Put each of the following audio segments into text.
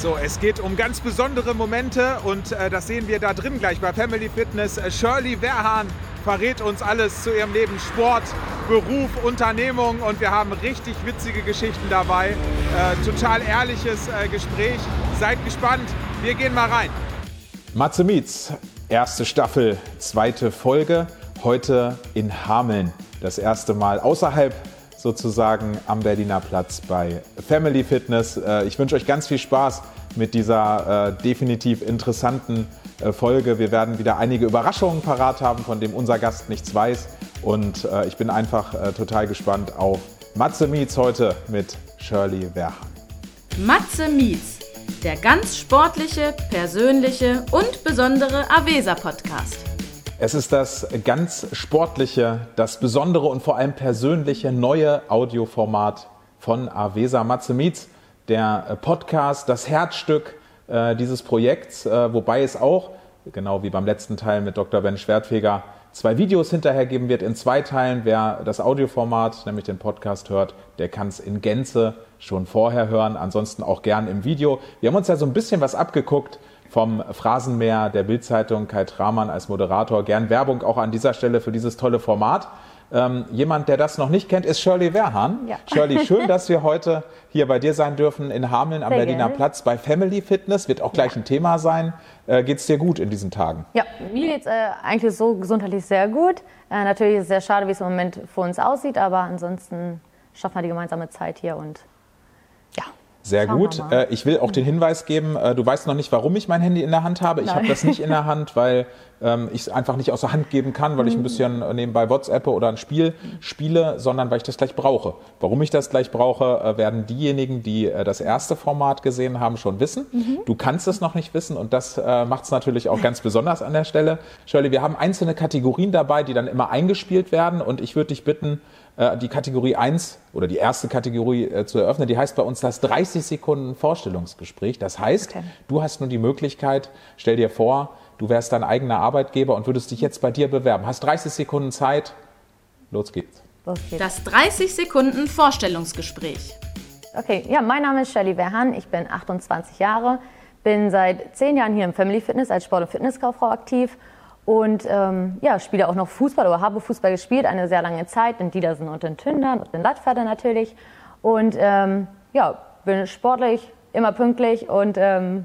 So, es geht um ganz besondere Momente und äh, das sehen wir da drin gleich bei Family Fitness. Äh, Shirley Werhan verrät uns alles zu ihrem Leben, Sport, Beruf, Unternehmung und wir haben richtig witzige Geschichten dabei. Äh, total ehrliches äh, Gespräch. Seid gespannt, wir gehen mal rein. Matze Mietz, erste Staffel, zweite Folge, heute in Hameln. Das erste Mal außerhalb sozusagen am Berliner Platz bei Family Fitness. Äh, ich wünsche euch ganz viel Spaß mit dieser äh, definitiv interessanten äh, Folge. Wir werden wieder einige Überraschungen parat haben, von dem unser Gast nichts weiß. Und ich bin einfach total gespannt auf Matze Mietz heute mit Shirley Werhan. Matze Mietz, der ganz sportliche, persönliche und besondere Avesa-Podcast. Es ist das ganz sportliche, das besondere und vor allem persönliche neue Audioformat von Avesa Matze Mietz, der Podcast, das Herzstück äh, dieses Projekts, äh, wobei es auch, genau wie beim letzten Teil mit Dr. Ben Schwertfeger, zwei Videos hinterher geben wird in zwei Teilen. Wer das Audioformat, nämlich den Podcast hört, der kann es in Gänze schon vorher hören, ansonsten auch gern im Video. Wir haben uns ja so ein bisschen was abgeguckt vom Phrasenmäher der Bildzeitung Kai Tramann als Moderator. Gern Werbung auch an dieser Stelle für dieses tolle Format. Ähm, jemand, der das noch nicht kennt, ist Shirley Werhan. Ja. Shirley, schön, dass wir heute hier bei dir sein dürfen in Hameln am Sehr Berliner gerne. Platz bei Family Fitness. Wird auch gleich ja. ein Thema sein. Äh, geht es dir gut in diesen Tagen? Ja, mir geht es äh, eigentlich so gesundheitlich sehr gut. Äh, natürlich ist es sehr schade, wie es im Moment für uns aussieht, aber ansonsten schaffen wir die gemeinsame Zeit hier und sehr Schauen gut. Äh, ich will auch den Hinweis geben, äh, du weißt noch nicht, warum ich mein Handy in der Hand habe. Ich habe das nicht in der Hand, weil ähm, ich es einfach nicht außer Hand geben kann, weil ich ein mhm. bisschen äh, nebenbei WhatsApp oder ein Spiel spiele, sondern weil ich das gleich brauche. Warum ich das gleich brauche, werden diejenigen, die das erste Format gesehen haben, schon wissen. Mhm. Du kannst es noch nicht wissen und das macht es natürlich auch ganz besonders an der Stelle. Shirley, wir haben einzelne Kategorien dabei, die dann immer eingespielt werden und ich würde dich bitten, äh, die Kategorie 1 oder die erste Kategorie äh, zu eröffnen. Die heißt bei uns das 30 Sekunden Vorstellungsgespräch. Das heißt, okay. du hast nun die Möglichkeit, stell dir vor, du wärst dein eigener Arbeitgeber und würdest dich jetzt bei dir bewerben. Hast 30 Sekunden Zeit. Los geht's. Das 30 Sekunden Vorstellungsgespräch. Okay, ja, mein Name ist Shelly Verhan. Ich bin 28 Jahre, bin seit zehn Jahren hier im Family Fitness als Sport- und Fitnesskauffrau aktiv und ähm, ja, spiele auch noch Fußball oder habe Fußball gespielt eine sehr lange Zeit in Diedersen und in Tündern und in Lattferde natürlich. Und ähm, ja, bin sportlich, immer pünktlich und ähm,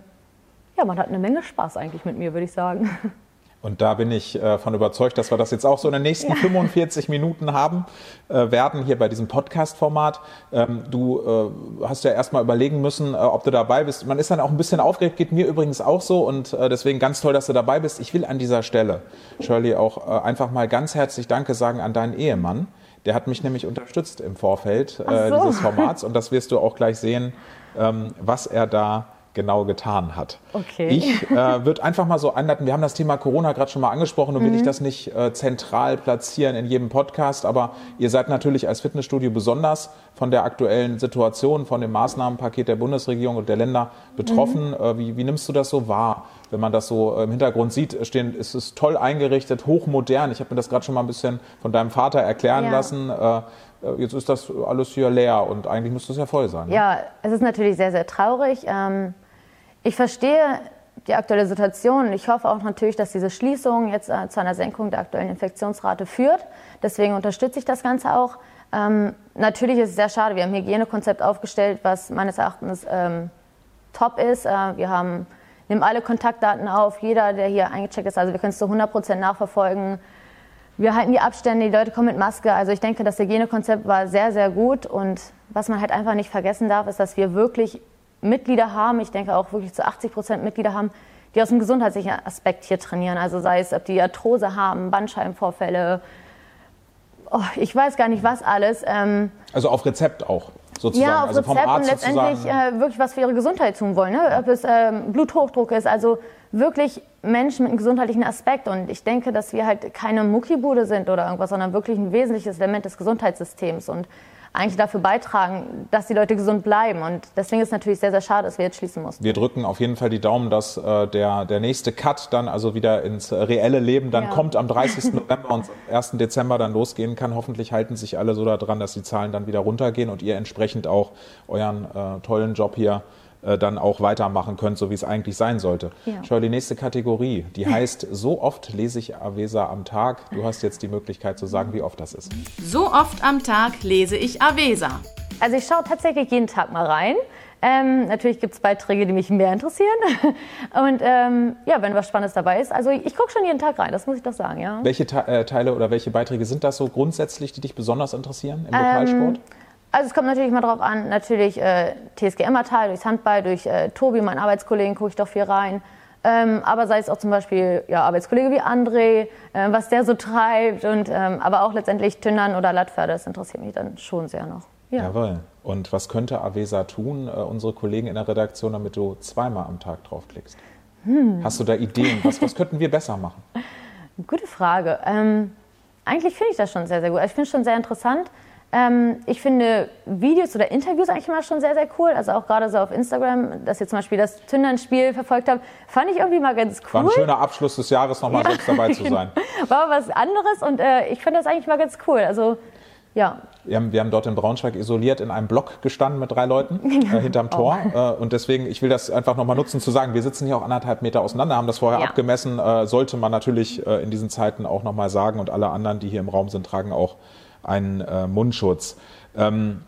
ja, man hat eine Menge Spaß eigentlich mit mir, würde ich sagen. Und da bin ich äh, von überzeugt, dass wir das jetzt auch so in den nächsten ja. 45 Minuten haben äh, werden hier bei diesem Podcast-Format. Ähm, du äh, hast ja erstmal überlegen müssen, äh, ob du dabei bist. Man ist dann auch ein bisschen aufgeregt, geht mir übrigens auch so und äh, deswegen ganz toll, dass du dabei bist. Ich will an dieser Stelle, Shirley, auch äh, einfach mal ganz herzlich Danke sagen an deinen Ehemann. Der hat mich nämlich unterstützt im Vorfeld so. dieses Formats und das wirst du auch gleich sehen, ähm, was er da genau getan hat. Okay. Ich äh, würde einfach mal so einleiten, wir haben das Thema Corona gerade schon mal angesprochen und mhm. will ich das nicht äh, zentral platzieren in jedem Podcast, aber ihr seid natürlich als Fitnessstudio besonders von der aktuellen Situation, von dem Maßnahmenpaket der Bundesregierung und der Länder betroffen. Mhm. Äh, wie, wie nimmst du das so wahr? Wenn man das so im Hintergrund sieht, stehen, ist es toll eingerichtet, hochmodern. Ich habe mir das gerade schon mal ein bisschen von deinem Vater erklären ja. lassen. Äh, äh, jetzt ist das alles hier leer und eigentlich müsste es ja voll sein. Ne? Ja, es ist natürlich sehr, sehr traurig. Ähm ich verstehe die aktuelle Situation ich hoffe auch natürlich, dass diese Schließung jetzt äh, zu einer Senkung der aktuellen Infektionsrate führt. Deswegen unterstütze ich das Ganze auch. Ähm, natürlich ist es sehr schade. Wir haben ein Hygienekonzept aufgestellt, was meines Erachtens ähm, top ist. Äh, wir haben, nehmen alle Kontaktdaten auf, jeder, der hier eingecheckt ist. Also wir können es zu 100 Prozent nachverfolgen. Wir halten die Abstände, die Leute kommen mit Maske. Also ich denke, das Hygienekonzept war sehr, sehr gut. Und was man halt einfach nicht vergessen darf, ist, dass wir wirklich Mitglieder haben, ich denke auch wirklich zu 80 Prozent Mitglieder haben, die aus dem gesundheitlichen Aspekt hier trainieren. Also sei es, ob die Arthrose haben, Bandscheibenvorfälle, oh, ich weiß gar nicht was alles. Ähm, also auf Rezept auch sozusagen. Ja, auf also Rezept und letztendlich äh, wirklich was für ihre Gesundheit tun wollen. Ne? Ob es ähm, Bluthochdruck ist, also wirklich Menschen mit einem gesundheitlichen Aspekt. Und ich denke, dass wir halt keine Muckibude sind oder irgendwas, sondern wirklich ein wesentliches Element des Gesundheitssystems. Und eigentlich dafür beitragen, dass die Leute gesund bleiben. Und deswegen ist es natürlich sehr, sehr schade, dass wir jetzt schließen mussten. Wir drücken auf jeden Fall die Daumen, dass äh, der, der nächste Cut dann also wieder ins reelle Leben dann ja. kommt am 30. November und am 1. Dezember dann losgehen kann. Hoffentlich halten sich alle so daran, dass die Zahlen dann wieder runtergehen und ihr entsprechend auch euren äh, tollen Job hier äh, dann auch weitermachen könnt, so wie es eigentlich sein sollte. Ja. Schau, die nächste Kategorie, die heißt, so oft lese ich Avesa am Tag. Du hast jetzt die Möglichkeit zu sagen, wie oft das ist. So oft am Tag lese ich Avesa. Also ich schaue tatsächlich jeden Tag mal rein. Ähm, natürlich gibt es Beiträge, die mich mehr interessieren. Und ähm, ja, wenn was Spannendes dabei ist. Also ich gucke schon jeden Tag rein, das muss ich doch sagen, ja. Welche Te äh, Teile oder welche Beiträge sind das so grundsätzlich, die dich besonders interessieren im Lokalsport? Also es kommt natürlich mal drauf an, natürlich äh, TSG Emmertal, durchs Handball, durch äh, Tobi, meinen Arbeitskollegen, gucke ich doch viel rein. Ähm, aber sei es auch zum Beispiel ja, Arbeitskollege wie André, äh, was der so treibt. Und, ähm, aber auch letztendlich Tündern oder Lattpferde, das interessiert mich dann schon sehr noch. Ja. Jawohl. Und was könnte Avesa tun, äh, unsere Kollegen in der Redaktion, damit du zweimal am Tag draufklickst? Hm. Hast du da Ideen? Was, was könnten wir besser machen? Gute Frage. Ähm, eigentlich finde ich das schon sehr, sehr gut. Also Ich finde es schon sehr interessant. Ähm, ich finde Videos oder Interviews eigentlich immer schon sehr, sehr cool. Also auch gerade so auf Instagram, dass ihr zum Beispiel das Tündern-Spiel verfolgt habt, fand ich irgendwie mal ganz cool. War ein schöner Abschluss des Jahres, nochmal Ja. selbst dabei zu sein. War was anderes und äh, ich fand das eigentlich mal ganz cool. Also ja, Wir haben, wir haben dort in Braunschweig isoliert in einem Block gestanden mit drei Leuten äh, hinterm Tor. Äh, und deswegen, ich will das einfach nochmal nutzen zu sagen, wir sitzen hier auch anderthalb Meter auseinander, haben das vorher Ja. abgemessen. Äh, sollte man natürlich äh, in diesen Zeiten auch nochmal sagen. Und alle anderen, die hier im Raum sind, tragen auch einen äh, Mundschutz. Ähm,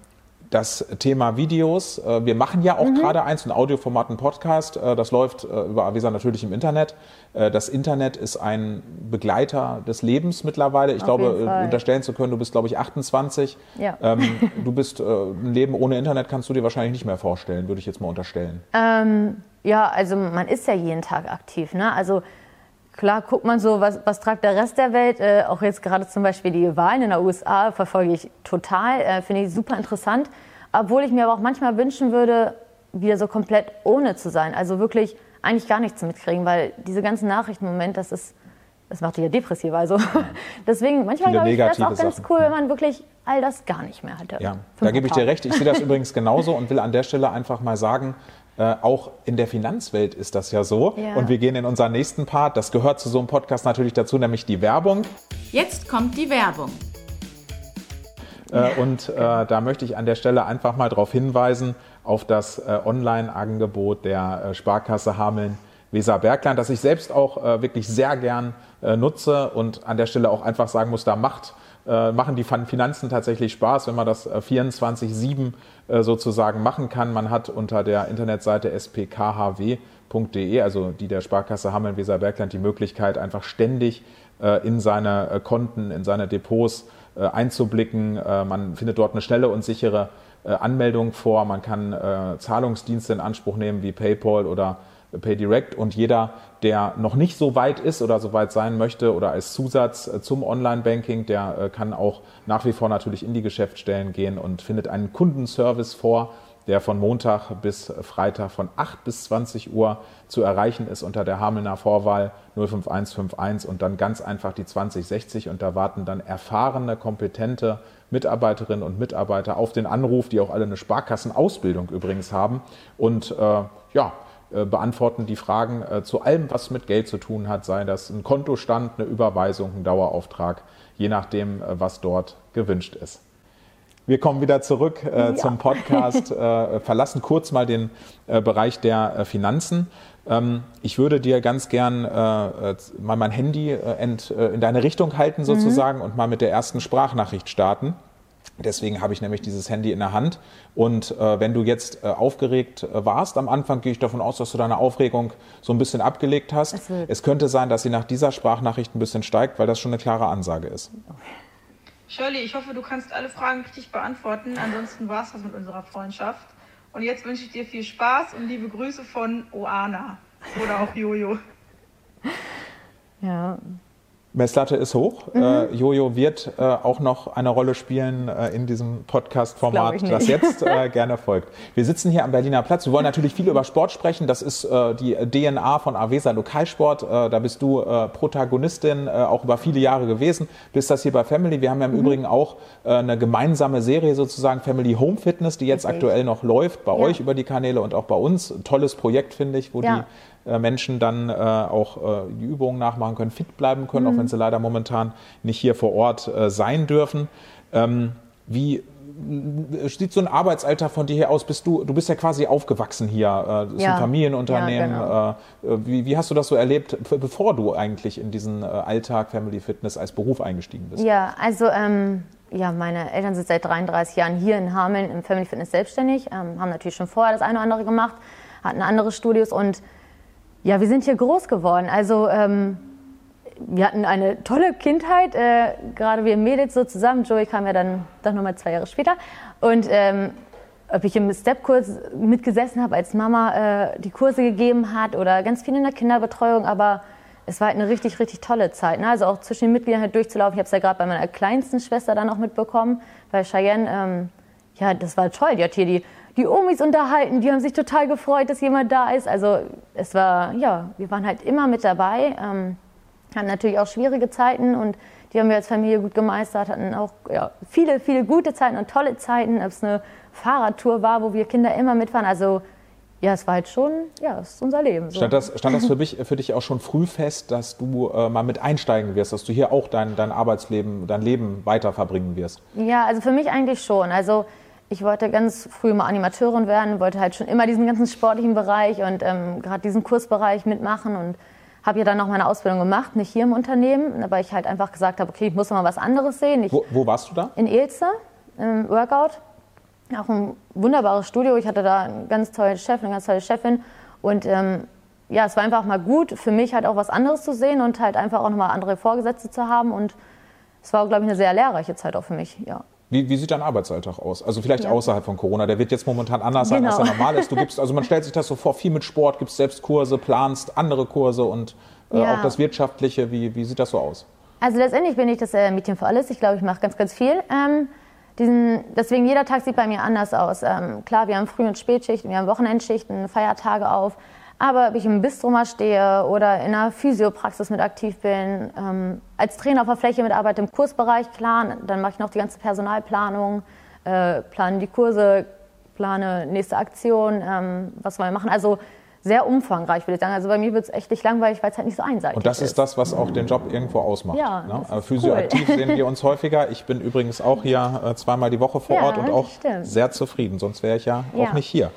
das Thema Videos, äh, wir machen ja auch Mhm. gerade eins, ein Audioformat, ein Podcast, äh, das läuft äh, über Avisa natürlich im Internet. Das Internet ist ein Begleiter des Lebens mittlerweile. Ich Auf glaube, unterstellen zu können, du bist, glaube ich, 28. Ja. Ähm, du bist, ein Leben ohne Internet kannst du dir wahrscheinlich nicht mehr vorstellen, würde ich jetzt mal unterstellen. Ähm, ja, also man ist ja jeden Tag aktiv. Ne? Also klar guckt man so, was, was treibt der Rest der Welt. Äh, auch jetzt gerade zum Beispiel die Wahlen in der USA verfolge ich total, äh, finde ich super interessant. Obwohl ich mir aber auch manchmal wünschen würde, wieder so komplett ohne zu sein. Also wirklich eigentlich gar nichts mitkriegen, weil diese ganzen Nachrichten im Moment, das ist, das macht dich ja depressiv. Also deswegen manchmal glaube ich, es auch negative ganz Sachen. cool, wenn man wirklich all das gar nicht mehr hätte. Ja, da gebe ich dir recht. Ich sehe das übrigens genauso und will an der Stelle einfach mal sagen, äh, auch in der Finanzwelt ist das ja so. Ja. Und wir gehen in unseren nächsten Part. Das gehört zu so einem Podcast natürlich dazu, nämlich die Werbung. Jetzt kommt die Werbung. Äh, und äh, da möchte ich an der Stelle einfach mal darauf hinweisen, auf das äh, Online-Angebot der äh, Sparkasse Hameln Weser Bergland, das ich selbst auch wirklich sehr gern nutze und an der Stelle auch einfach sagen muss, da macht äh, machen die Fin- Finanzen tatsächlich Spaß, wenn man das äh, 24-7 äh, sozusagen machen kann. Man hat unter der Internetseite spkhw.de, also die der Sparkasse Hameln Weser Bergland, die Möglichkeit, einfach ständig äh, in seine äh, Konten, in seine Depots äh, einzublicken. Äh, Man findet dort eine schnelle und sichere äh, Anmeldung vor. Man kann äh, Zahlungsdienste in Anspruch nehmen wie PayPal oder PayDirect und jeder, der noch nicht so weit ist oder so weit sein möchte oder als Zusatz äh, zum Online-Banking, der äh, kann auch nach wie vor natürlich in die Geschäftsstellen gehen und findet einen Kundenservice vor, der von Montag bis Freitag von 8 bis 20 Uhr zu erreichen ist unter der Hamelner Vorwahl 05151 und dann ganz einfach die 2060 und da warten dann erfahrene, kompetente Mitarbeiterinnen und Mitarbeiter auf den Anruf, die auch alle eine Sparkassenausbildung übrigens haben und äh, ja, beantworten die Fragen äh, zu allem, was mit Geld zu tun hat, sei das ein Kontostand, eine Überweisung, ein Dauerauftrag, je nachdem, äh, was dort gewünscht ist. Wir kommen wieder zurück äh, zum Podcast, äh, verlassen kurz mal den äh, Bereich der äh, Finanzen. Ähm, ich würde dir ganz gern äh, äh, mal mein Handy äh, ent, äh, in deine Richtung halten sozusagen und mal mit der ersten Sprachnachricht starten. Deswegen habe ich nämlich dieses Handy in der Hand. Und äh, wenn du jetzt äh, aufgeregt äh, warst, am Anfang gehe ich davon aus, dass du deine Aufregung so ein bisschen abgelegt hast. Es könnte sein, dass sie nach dieser Sprachnachricht ein bisschen steigt, weil das schon eine klare Ansage ist. Shirley, ich hoffe, du kannst alle Fragen richtig beantworten. Ansonsten war es das mit unserer Freundschaft. Und jetzt wünsche ich dir viel Spaß und liebe Grüße von Oana. Oder auch Jojo. Ja. Messlatte ist hoch. Mhm. Äh, Jojo wird äh, auch noch eine Rolle spielen äh, in diesem Podcast-Format, Das jetzt äh, gerne folgt. Wir sitzen hier am Berliner Platz. Wir wollen natürlich viel über Sport sprechen. Das ist äh, die DNA von Avesa Lokalsport. Äh, da bist du äh, Protagonistin, äh, auch über viele Jahre gewesen. Bist das hier bei Family. Wir haben ja im Mhm. Übrigen auch äh, eine gemeinsame Serie sozusagen, Family Home Fitness, die jetzt Richtig. aktuell noch läuft, bei Ja. euch über die Kanäle und auch bei uns. Tolles Projekt, finde ich, wo Ja. die Menschen dann äh, auch äh, die Übungen nachmachen können, fit bleiben können, Mhm. auch wenn sie leider momentan nicht hier vor Ort äh, sein dürfen. Ähm, wie sieht so ein Arbeitsalltag von dir hier aus? Bist du, du bist ja quasi aufgewachsen hier, äh, das ist Ja. ein Familienunternehmen. Ja, äh, wie, wie hast du das so erlebt, bevor du eigentlich in diesen äh, Alltag Family Fitness als Beruf eingestiegen bist? Ja, also ähm, ja, meine Eltern sind seit 33 Jahren hier in Hameln im Family Fitness selbstständig, ähm, haben natürlich schon vorher das eine oder andere gemacht, hatten andere Studios und ja, wir sind hier groß geworden. Also ähm, wir hatten eine tolle Kindheit, äh, gerade wir Mädels so zusammen. Joey kam ja dann doch nochmal zwei Jahre später. Und ähm, ob ich im Step-Kurs mitgesessen habe, als Mama äh, die Kurse gegeben hat oder ganz viel in der Kinderbetreuung, aber es war halt eine richtig, richtig tolle Zeit. Ne? Also auch zwischen den Mitgliedern halt durchzulaufen. Ich habe es ja gerade bei meiner kleinsten Schwester dann auch mitbekommen, bei Cheyenne. Ähm, ja, das war toll. Die hat hier die, die Omis unterhalten, die haben sich total gefreut, dass jemand da ist. Also es war, ja, wir waren halt immer mit dabei. Ähm, hatten natürlich auch schwierige Zeiten und die haben wir als Familie gut gemeistert, hatten auch ja, viele, viele gute Zeiten und tolle Zeiten, ob es eine Fahrradtour war, wo wir Kinder immer mitfahren. Also ja, es war halt schon, ja, es ist unser Leben. So. Stand das, stand das für, mich, für dich auch schon früh fest, dass du äh, mal mit einsteigen wirst, dass du hier auch dein, dein Arbeitsleben, dein Leben weiter verbringen wirst? Ja, also für mich eigentlich schon. Also ich wollte ganz früh mal Animateurin werden, wollte halt schon immer diesen ganzen sportlichen Bereich und ähm, gerade diesen Kursbereich mitmachen und habe ja dann noch meine Ausbildung gemacht, nicht hier im Unternehmen, weil ich halt einfach gesagt habe, okay, ich muss mal was anderes sehen. Ich, Wo, wo warst du da? in Elster im Workout. Auch ein wunderbares Studio. Ich hatte da einen ganz tollen Chef, eine ganz tolle Chefin. Und ähm, ja, es war einfach mal gut für mich halt auch was anderes zu sehen und halt einfach auch nochmal andere Vorgesetzte zu haben. Und es war, glaube ich, eine sehr lehrreiche Zeit auch für mich. Ja. Wie, wie sieht dein Arbeitsalltag aus? Also vielleicht Ja. außerhalb von Corona. Der wird jetzt momentan anders sein, als er Genau. normal ist. Du gibst, also man stellt sich das so vor, viel mit Sport, gibst selbst Kurse, planst andere Kurse und äh, Ja. auch das Wirtschaftliche. Wie, wie sieht das so aus? Also letztendlich bin ich das äh, Mädchen für alles. Ich glaube, ich mache ganz, ganz viel. Ähm, diesen, deswegen jeder Tag sieht bei mir anders aus. Ähm, klar, wir haben Früh- und Spätschichten, wir haben Wochenendschichten, Feiertage auf. Aber ob ich im Bistro mal stehe oder in einer Physiopraxis mit aktiv bin, ähm, als Trainer auf der Fläche mitarbeite im Kursbereich, klar, dann mache ich noch die ganze Personalplanung, äh, plane die Kurse, plane nächste Aktion, ähm, was wollen wir machen. Also sehr umfangreich, würde ich sagen. Also bei mir wird es echt nicht langweilig, weil es halt nicht so einseitig Und das ist das, was auch den Job irgendwo ausmacht. Ja, ne? Äh, ist Physioaktiv cool. sehen wir uns häufiger. Ich bin übrigens auch hier äh, zweimal die Woche vor Ja, Ort und auch stimmt. sehr zufrieden. Sonst wäre ich ja, auch Ja. nicht hier.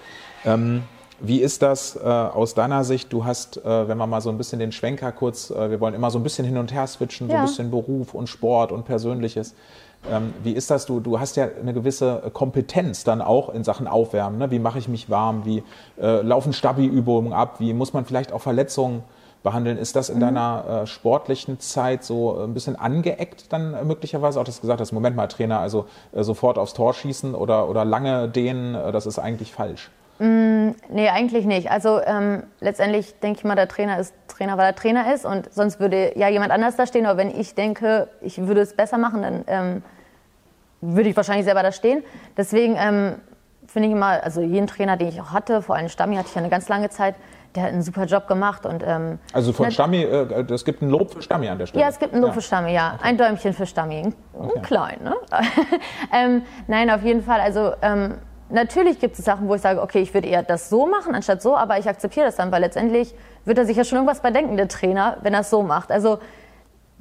Ähm, wie ist das äh, aus deiner Sicht? Du hast, äh, wenn wir mal so ein bisschen den Schwenker kurz, äh, wir wollen immer so ein bisschen hin und her switchen, so ein Ja. bisschen Beruf und Sport und Persönliches. Ähm, wie ist das? Du, du hast ja eine gewisse Kompetenz dann auch in Sachen Aufwärmen. Ne? Wie mache ich mich warm? Wie äh, laufen Stabi-Übungen ab? Wie muss man vielleicht auch Verletzungen behandeln? Ist das in Mhm. deiner äh, sportlichen Zeit so ein bisschen angeeckt dann äh, möglicherweise? Auch das gesagt hast, Moment mal, Trainer, also äh, sofort aufs Tor schießen oder, oder lange dehnen, äh, das ist eigentlich falsch. Nee, eigentlich nicht. Also ähm, letztendlich denke ich mal, der Trainer ist Trainer, weil er Trainer ist und sonst würde ja jemand anders da stehen. Aber wenn ich denke, ich würde es besser machen, dann ähm, würde ich wahrscheinlich selber da stehen. Deswegen ähm, finde ich immer, also jeden Trainer, den ich auch hatte, vor allem Stami hatte ich ja eine ganz lange Zeit, der hat einen super Job gemacht und ähm, Also von Ne- Stami, äh, es gibt ein Lob für Stami an der Stelle. ja, es gibt ein Lob für Stami, ja. Ein Däumchen für Stami. Ein Okay. Klein, ne? ähm, nein, auf jeden Fall. Also ähm, natürlich gibt es Sachen, wo ich sage, okay, ich würde eher das so machen anstatt so, aber ich akzeptiere das dann, weil letztendlich wird er sich ja schon irgendwas bei denken, der Trainer, wenn er es so macht. Also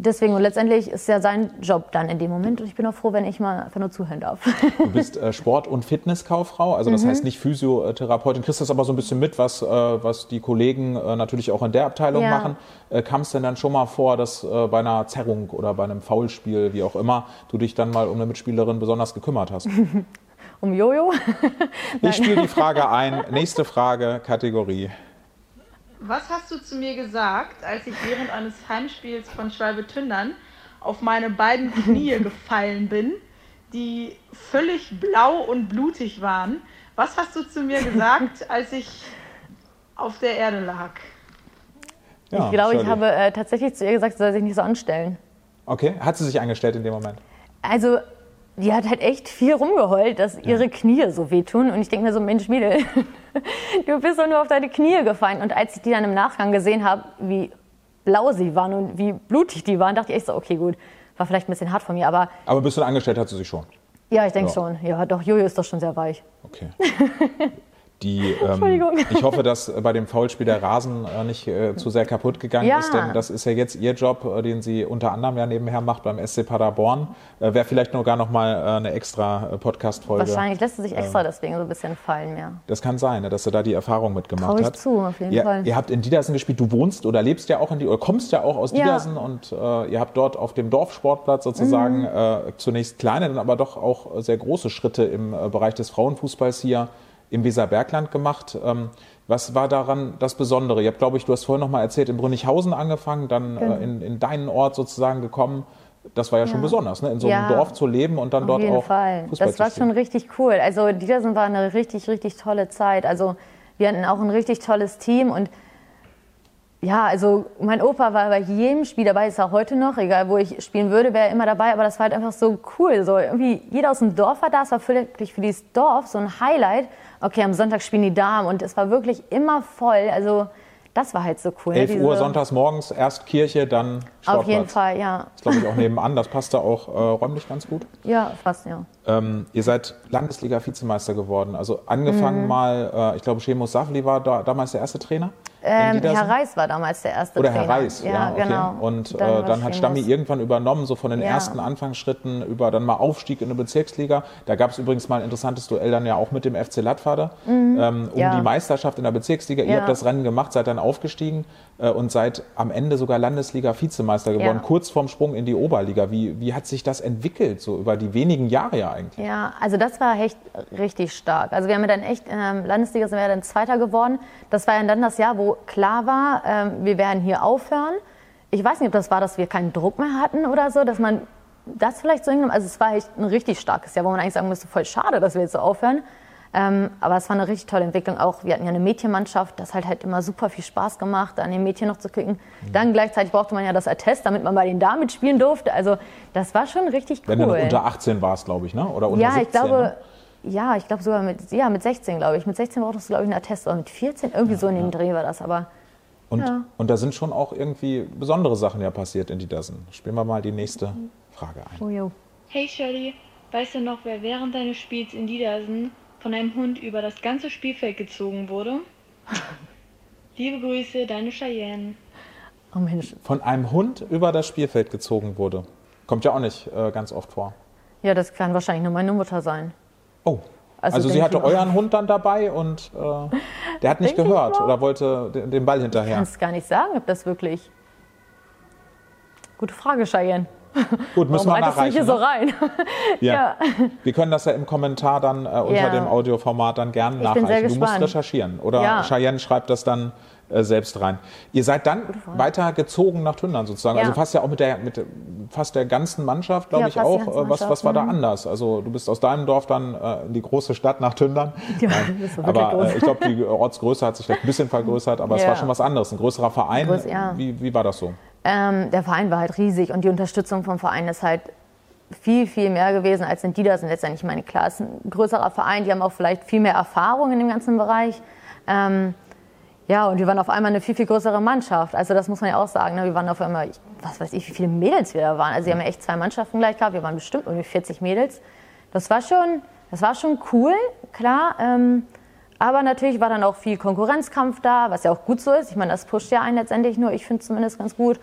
deswegen und letztendlich ist ja sein Job dann in dem Moment und ich bin auch froh, wenn ich mal einfach nur zuhören darf. Du bist äh, Sport- und Fitnesskauffrau, also Mhm. das heißt nicht Physiotherapeutin. Kriegst das aber so ein bisschen mit, was, äh, was die Kollegen äh, natürlich auch in der Abteilung Ja. machen. Äh, Kam es denn dann schon mal vor, dass äh, bei einer Zerrung oder bei einem Foulspiel, wie auch immer, du dich dann mal um eine Mitspielerin besonders gekümmert hast? Um Jojo. Ich spiele die Frage ein. Nächste Frage, Kategorie. Was hast du zu mir gesagt, als ich während eines Heimspiels von Schwalbe Tündern auf meine beiden Knie gefallen bin, die völlig blau und blutig waren? Was hast du zu mir gesagt, als ich auf der Erde lag? Ja, ich glaube, ich habe äh, tatsächlich zu ihr gesagt, sie soll sich nicht so anstellen. Okay, hat sie sich angestellt in dem Moment? Also, die hat halt echt viel rumgeheult, dass ihre Knie so wehtun. Und ich denke mir so, Mensch, Mädel, du bist doch nur auf deine Knie gefallen. Und als ich die dann im Nachgang gesehen habe, wie blau sie waren und wie blutig die waren, dachte ich echt so, okay, gut, war vielleicht ein bisschen hart von mir. Aber Aber bist du angestellt, hat sie sich schon. ja, ich denke Ja. schon. Ja, doch, Jojo ist doch schon sehr weich. Okay. Die, ähm, ich hoffe, dass bei dem Foulspiel der Rasen äh, nicht äh, zu sehr kaputt gegangen Ja. ist, denn das ist ja jetzt Ihr Job, äh, den Sie unter anderem ja nebenher macht beim SC Paderborn. Äh, Wäre vielleicht nur gar noch mal äh, eine extra äh, Podcast-Folge. Wahrscheinlich lässt es sich extra deswegen so ein bisschen fallen mehr. Das kann sein, ne, dass er da die Erfahrung mitgemacht Trau ich hat. zu, auf jeden ihr, Fall. Ihr habt in Diedersen gespielt, du wohnst oder lebst ja auch in die, oder kommst ja auch aus Ja. Diedersen und ihr habt dort auf dem Dorfsportplatz sozusagen Mhm. zunächst kleine, dann aber doch auch sehr große Schritte im Bereich des Frauenfußballs hier im Weserbergland gemacht. Ähm, was war daran das Besondere? Ihr habt, glaube ich, du hast vorhin noch mal erzählt, in Brünnichhausen angefangen, dann Genau. äh, in, in deinen Ort sozusagen gekommen. Das war ja, schon besonders, ne? in so einem Ja. Dorf zu leben und dann Auf dort jeden auch Fall. Fußball Das war schon richtig cool. Also Diedersen war eine richtig, richtig tolle Zeit. Also wir hatten auch ein richtig tolles Team und ja, also mein Opa war bei jedem Spiel dabei, ist auch heute noch, egal wo ich spielen würde, wäre er immer dabei, aber das war halt einfach so cool. So irgendwie jeder aus dem Dorf war da, es war wirklich für dieses Dorf so ein Highlight. Okay, am Sonntag spielen die Damen und es war wirklich immer voll. Also das war halt so cool. ne, 11 diese- Uhr sonntags morgens, erst Kirche, dann Sportplatz. Auf jeden Fall, ja. Ist, glaube ich, auch nebenan. Das passte auch äh, räumlich ganz gut. Ja, fast, ja. Ähm, ihr seid Landesliga-Vizemeister geworden. Also Mhm. angefangen mal, äh, ich glaube, Shemus Safli war da, damals der erste Trainer. in Ähm. Herr Reis war damals der erste Oder Trainer. Herr Reis, ja, okay. genau. Und Dann äh, dann hat. Stammi irgendwann übernommen, so von den Ja. ersten Anfangsschritten über dann mal Aufstieg in eine Bezirksliga. Da gab es übrigens mal ein interessantes Duell dann ja auch mit dem FC Lattvater ähm, um Ja. die Meisterschaft in der Bezirksliga. Ihr Ja. habt das Rennen gemacht, seid dann aufgestiegen äh, und seid am Ende sogar Landesliga-Vizemeister geworden, Ja. kurz vorm Sprung in die Oberliga. Wie, wie hat sich das entwickelt, so über die wenigen Jahre ja eigentlich? Ja, also das war echt richtig stark. Also wir haben ja dann echt, ähm, Landesliga sind wir ja dann Zweiter geworden. Das war ja dann das Jahr, wo klar war, ähm, wir werden hier aufhören. Ich weiß nicht, ob das war, dass wir keinen Druck mehr hatten oder so, dass man das vielleicht so hingenommen Also es war echt ein richtig starkes Jahr, wo man eigentlich sagen müsste, voll schade, dass wir jetzt so aufhören. Ähm, aber es war eine richtig tolle Entwicklung. Auch wir hatten ja eine Mädchenmannschaft, das hat halt immer super viel Spaß gemacht, an den Mädchen noch zu kicken. Mhm. Dann gleichzeitig brauchte man ja das Attest, damit man bei den Damen mitspielen durfte. Also das war schon richtig cool. Wenn du noch unter 18 warst, glaube ich, ne? oder unter Ja, 17. ich glaube, ne? ja, ich glaube sogar mit, ja, mit 16, glaube ich. Mit 16 brauchtest du, glaube ich, einen Attest. Oder mit 14, irgendwie so in dem Dreh war das. Aber Und, Ja. und da sind schon auch irgendwie besondere Sachen ja passiert in Diedersen. Spielen wir mal die nächste Frage ein. oh. Hey Shirley, weißt du noch, wer während deines Spiels in Diedersen von einem Hund über das ganze Spielfeld gezogen wurde? Liebe Grüße, deine Cheyenne. Oh Mensch. Von einem Hund über das Spielfeld gezogen wurde. Kommt ja auch nicht äh, ganz oft vor. Ja, das kann wahrscheinlich nur meine Mutter sein. Oh. Also Also, sie hatte ich euren Hund dann dabei und äh, der hat nicht Denk ich gehört oder wollte den, Ball hinterher. Kannst gar nicht sagen, ob das wirklich. Gute Frage, Cheyenne. Gut, müssen Warum wir du mich hier nachreichen. so ne? rein? Ja. ja. Wir können das ja im Kommentar dann äh, unter Ja. dem Audioformat dann gern bin sehr nachreichen. Du musst recherchieren oder Ja. Cheyenne schreibt das dann äh, selbst rein. Ihr seid dann weiter gezogen nach Tündern sozusagen. Ja. Also fast ja auch mit der mit fast der ganzen Mannschaft, glaube ich auch. Äh, Was, was war da mhm. anders? Also du bist aus deinem Dorf dann äh, in die große Stadt nach Tündern. Ja, aber äh, ich glaube, die Ortsgröße hat sich vielleicht ein bisschen vergrößert, aber es war schon was anderes. Ein größerer Verein. Groß, ja. wie, wie war das so? Ähm, der Verein war halt riesig und die Unterstützung vom Verein ist halt viel, viel mehr gewesen als in Diedersen letztendlich. Ich meine, klar, es ist ein größerer Verein, die haben auch vielleicht viel mehr Erfahrung in dem ganzen Bereich. Ähm, ja, und wir waren auf einmal eine viel, viel größere Mannschaft. Also das muss man ja auch sagen. Ne? Wir waren auf einmal, was weiß ich, wie viele Mädels wir da waren. Also wir haben ja echt zwei Mannschaften gleich gehabt. Wir waren bestimmt irgendwie 40 Mädels. Das war schon, das war schon cool, klar. Ähm, aber natürlich war dann auch viel Konkurrenzkampf da, was ja auch gut so ist. Ich meine, das pusht ja einen letztendlich nur. Ich finde es zumindest ganz gut.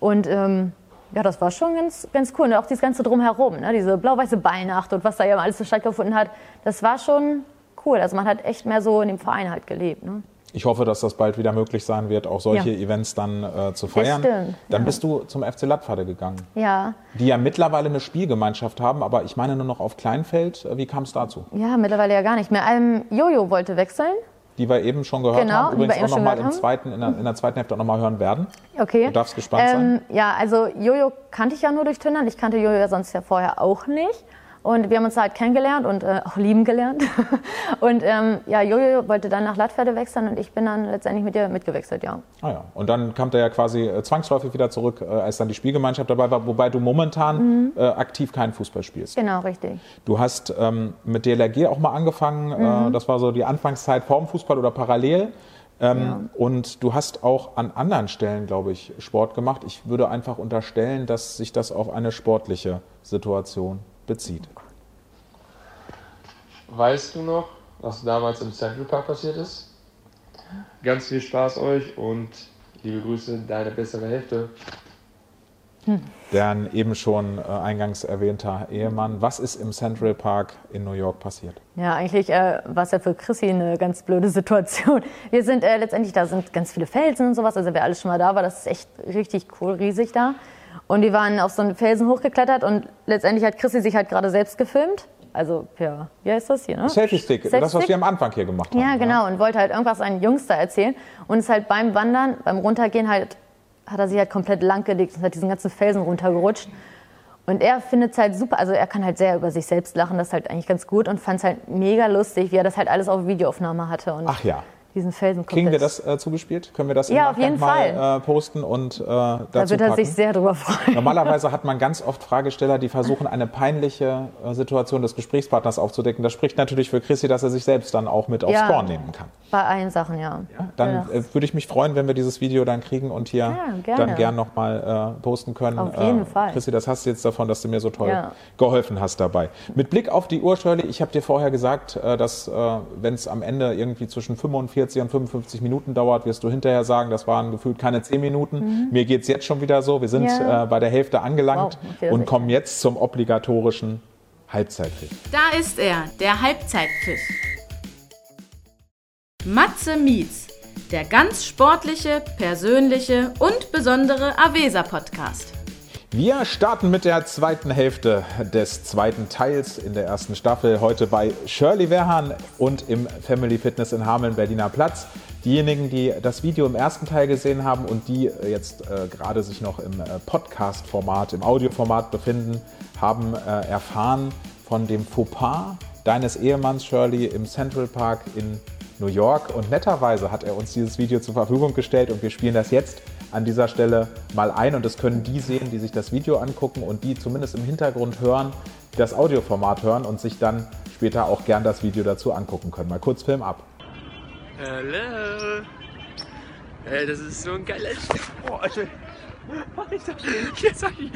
Und ähm, ja, das war schon ganz, ganz cool. Und auch dieses ganze Drumherum, ne? diese blau-weiße Ballnacht und was da ja alles so stattgefunden hat, das war schon cool. Also man hat echt mehr so in dem Verein halt gelebt. Ne? Ich hoffe, dass das bald wieder möglich sein wird, auch solche Ja. Events dann äh, zu feiern. stimmt, Dann ja. bist du zum FC Lattfade gegangen, Ja, die ja mittlerweile eine Spielgemeinschaft haben, aber ich meine nur noch auf Kleinfeld. Äh, Wie kam es dazu? ja, mittlerweile ja gar nicht mehr. Ähm, Jojo wollte wechseln. Die wir eben schon gehört Genau, haben, die wir übrigens auch nochmal im zweiten, in, der, in der zweiten Hälfte auch nochmal hören werden. Okay. Du darfst gespannt sein. Ähm, ja, also Jojo kannte ich ja nur durch Tündern. Ich kannte Jojo ja sonst ja vorher auch nicht. Und wir haben uns halt kennengelernt und äh, auch lieben gelernt. und ähm, ja, Jojo wollte dann nach Lattferde wechseln und ich bin dann letztendlich mit ihr mitgewechselt, ja. Ah ja. Und dann kam der ja quasi äh, zwangsläufig wieder zurück, äh, als dann die Spielgemeinschaft dabei war, wobei du momentan äh, aktiv keinen Fußball spielst. Genau, richtig. Du hast ähm, mit DLRG auch mal angefangen, äh, das war so die Anfangszeit vorm Fußball oder parallel. Ähm, Und du hast auch an anderen Stellen, glaube ich, Sport gemacht. Ich würde einfach unterstellen, dass sich das auf eine sportliche Situation bezieht. Weißt du noch, was damals im Central Park passiert ist. Ganz viel Spaß euch und liebe Grüße, deine bessere Hälfte. Deren eben schon äh, eingangs erwähnter Ehemann. Was ist im Central Park in New York passiert? Ja, eigentlich äh, war es ja für Chrissy eine ganz blöde Situation. Wir sind äh, letztendlich, da sind ganz viele Felsen und sowas, also wer alles schon mal da war, das ist echt richtig cool, riesig da. Und die waren auf so einen Felsen hochgeklettert und letztendlich hat Chrissy sich halt gerade selbst gefilmt. Also per, wie heißt das hier, ne? Selfie-Stick, das, was wir am Anfang hier gemacht haben. Ja, genau. Und wollte halt irgendwas seinen Jungs da erzählen. Und ist halt beim Wandern, beim Runtergehen halt, hat er sich halt komplett langgelegt und hat diesen ganzen Felsen runtergerutscht. Und er findet es halt super, also er kann halt sehr über sich selbst lachen, das ist halt eigentlich ganz gut und fand es halt mega lustig, wie er das halt alles auf Videoaufnahme hatte und Ach ja. Diesen Felsen komplett. Kriegen wir das äh, zugespielt? Können wir das Ja, auf jeden mal Fall. äh, posten und äh, dazu Da wird er packen? sich sehr drüber freuen. Normalerweise hat man ganz oft Fragesteller, die versuchen, eine peinliche äh, Situation des Gesprächspartners aufzudecken. Das spricht natürlich für Chrissy, dass er sich selbst dann auch mit aufs Ja. Korn nehmen kann. Bei allen Sachen, ja. Dann Ja. äh, würde ich mich freuen, wenn wir dieses Video dann kriegen und hier gerne. dann gern nochmal äh, posten können. Auf jeden äh, Fall. Chrissy, das hast du jetzt davon, dass du mir so toll Ja. geholfen hast dabei. Mit Blick auf die Uhr, Shirley, ich habe dir vorher gesagt, äh, dass äh, wenn es am Ende irgendwie zwischen 45 und 55 Minuten dauert, wirst du hinterher sagen, das waren gefühlt keine 10 Minuten. Mir geht's jetzt schon wieder so. Wir sind Mhm. Ja. äh, bei der Hälfte angelangt Wow, und kommen jetzt zum obligatorischen Halbzeitpfiff. Da ist er, der Halbzeitpfiff. Matze Mietz, der ganz sportliche, persönliche und besondere Avesa-Podcast. Wir starten mit der zweiten Hälfte des zweiten Teils in der ersten Staffel. Heute bei Shirley Verhan und im Family Fitness in Hameln, Berliner Platz. Diejenigen, die das Video im ersten Teil gesehen haben und die äh, jetzt äh, gerade sich noch im äh, Podcast-Format, im Audioformat befinden, haben äh, erfahren von dem Fauxpas deines Ehemanns Shirley im Central Park in New York. Und netterweise hat er uns dieses Video zur Verfügung gestellt und wir spielen das jetzt an dieser Stelle mal ein. Und das können die sehen, die sich das Video angucken und die zumindest im Hintergrund hören, das Audioformat hören und sich dann später auch gern das Video dazu angucken können. Mal kurz Film ab. Hallo. Ey, das ist so ein geiler Stück. Oh, Alter. Alter. Jetzt sag ich,